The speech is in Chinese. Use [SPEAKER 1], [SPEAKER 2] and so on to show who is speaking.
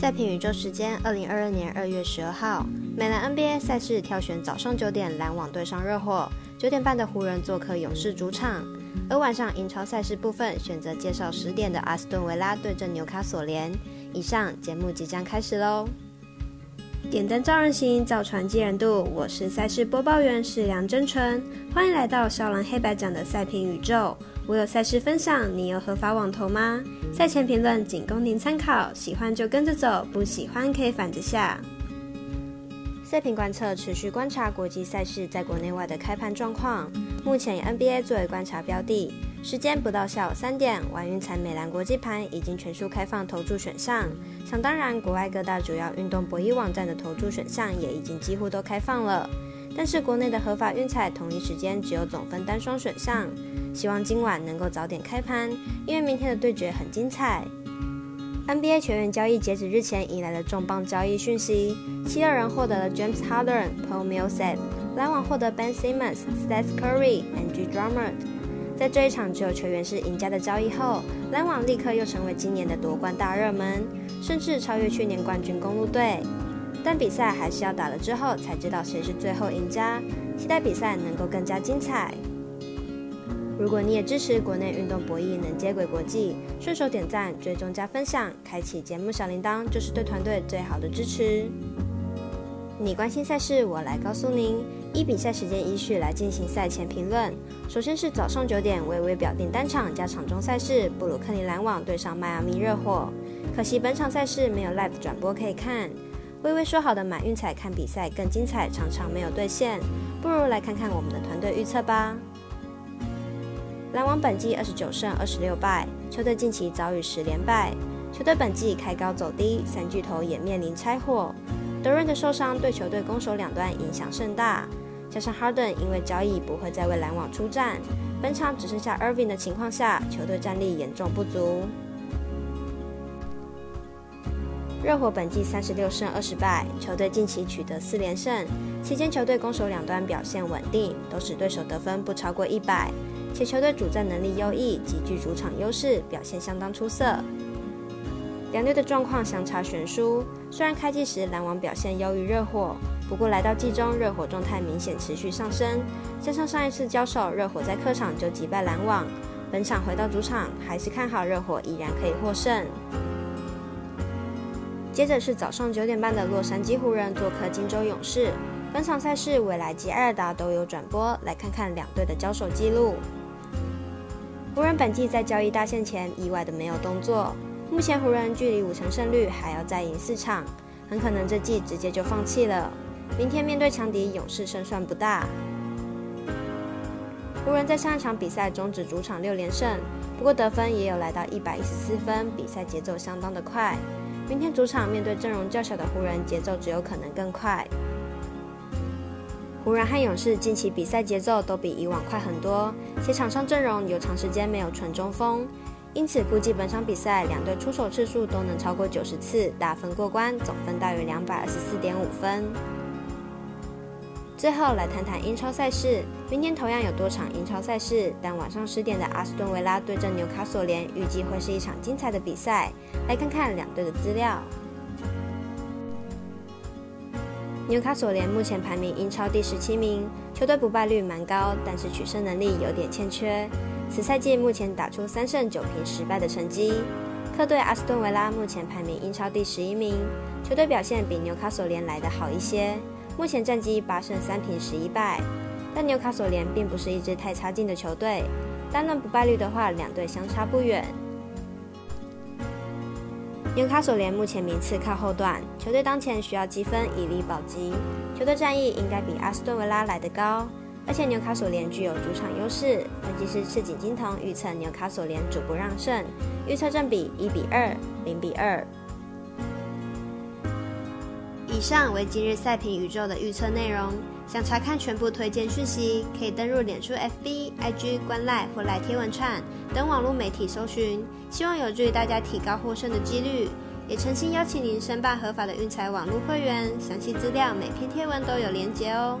[SPEAKER 1] 在平宇宙时间，二零二二年二月十二号，美篮 NBA 赛事挑选早上九点篮网对上热火，九点半的湖人做客勇士主场，而晚上英超赛事部分选择介绍十点的阿斯顿维拉对阵纽卡索联。以上节目即将开始喽！点灯照人行，造船济人度。我是赛事播报员是梁真纯，欢迎来到少狼黑白奖的赛评宇宙。我有赛事分享，你有合法网投吗？赛前评论仅供您参考，喜欢就跟着走，不喜欢可以反着下。赛评观测持续观察国际赛事在国内外的开盘状况，目前以 NBA 作为观察标的。时间不到下午三点，玩运彩美兰国际盘已经全数开放投注选项。想当然，国外各大主要运动博弈网站的投注选项也已经几乎都开放了。但是国内的合法运彩同一时间只有总分单双选项。希望今晚能够早点开盘，因为明天的对决很精彩。NBA 球员交易截止日前迎来了重磅交易讯息：七六人获得了 James Harden、Paul Millsap，篮网获得 Ben Simmons、Steph Curry、Andrew Drummond。在这一场只有球员是赢家的交易后，篮网立刻又成为今年的夺冠大热门，甚至超越去年冠军公路队。但比赛还是要打了之后才知道谁是最后赢家，期待比赛能够更加精彩。如果你也支持国内运动博弈能接轨国际，顺手点赞、追踪加分享，开启节目小铃铛，就是对团队最好的支持。你关心赛事，我来告诉您。依比赛时间依序来进行赛前评论。首先是早上九点，微微表定单场加场中赛事，布鲁克林篮网对上迈阿密热火。可惜本场赛事没有 live 转播可以看。微微说好的买运彩看比赛更精彩，常常没有兑现，不如来看看我们的团队预测吧。篮网本季二十九胜二十六败，球队近期遭遇十连败。球队本季开高走低，三巨头也面临拆伙。德润的受伤对球队攻守两端影响甚大，加上 Harden 因为交易不会再为篮网出战，本场只剩下 Irving 的情况下，球队战力严重不足。热火本季三十六胜二十败，球队近期取得四连胜，期间球队攻守两端表现稳定，都使对手得分不超过一百。且球队主战能力优异，极具主场优势，表现相当出色。两队的状况相差悬殊，虽然开季时篮网表现优于热火，不过来到季中，热火状态明显持续上升。加上上一次交手，热火在客场就击败篮网，本场回到主场，还是看好热火依然可以获胜。接着是早上九点半的洛杉矶湖人做客金州勇士，本场赛事未来及艾尔达都有转播，来看看两队的交手记录。湖人本季在交易大限前意外的没有动作，目前湖人距离五成胜率还要再赢四场，很可能这季直接就放弃了。明天面对强敌勇士胜算不大。湖人在上一场比赛终止主场六连胜，不过得分也有来到一百一十四分，比赛节奏相当的快。明天主场面对阵容较小的湖人，节奏只有可能更快。湖人和勇士近期比赛节奏都比以往快很多，且场上阵容有长时间没有纯中锋，因此估计本场比赛两队出手次数都能超过九十次，打分过关，总分大约两百二十四点五分。最后来谈谈英超赛事，明天同样有多场英超赛事，但晚上十点的阿斯顿维拉对阵纽卡索联，预计会是一场精彩的比赛。来看看两队的资料。纽卡索联目前排名英超第十七名，球队不败率蛮高，但是取胜能力有点欠缺。此赛季目前打出三胜九平十败的成绩。客队阿斯顿维拉目前排名英超第十一名，球队表现比纽卡索联来的好一些，目前战绩八胜三平十一败。但纽卡索联并不是一支太差劲的球队，单论不败率的话，两队相差不远。纽卡索联目前名次靠后段，球队当前需要积分以力保级，球队战役应该比阿斯顿维拉来得高，而且纽卡索联具有主场优势。分析师赤井金童预测纽卡索联主不让胜，预测正比一比二、零比二。以上为今日赛评宇宙的预测内容。想查看全部推荐讯息，可以登入脸书、FB、IG、观赖或来贴文串等网络媒体搜寻，希望有助于大家提高获胜的几率。也诚心邀请您申办合法的运彩网络会员，详细资料每篇贴文都有连结哦。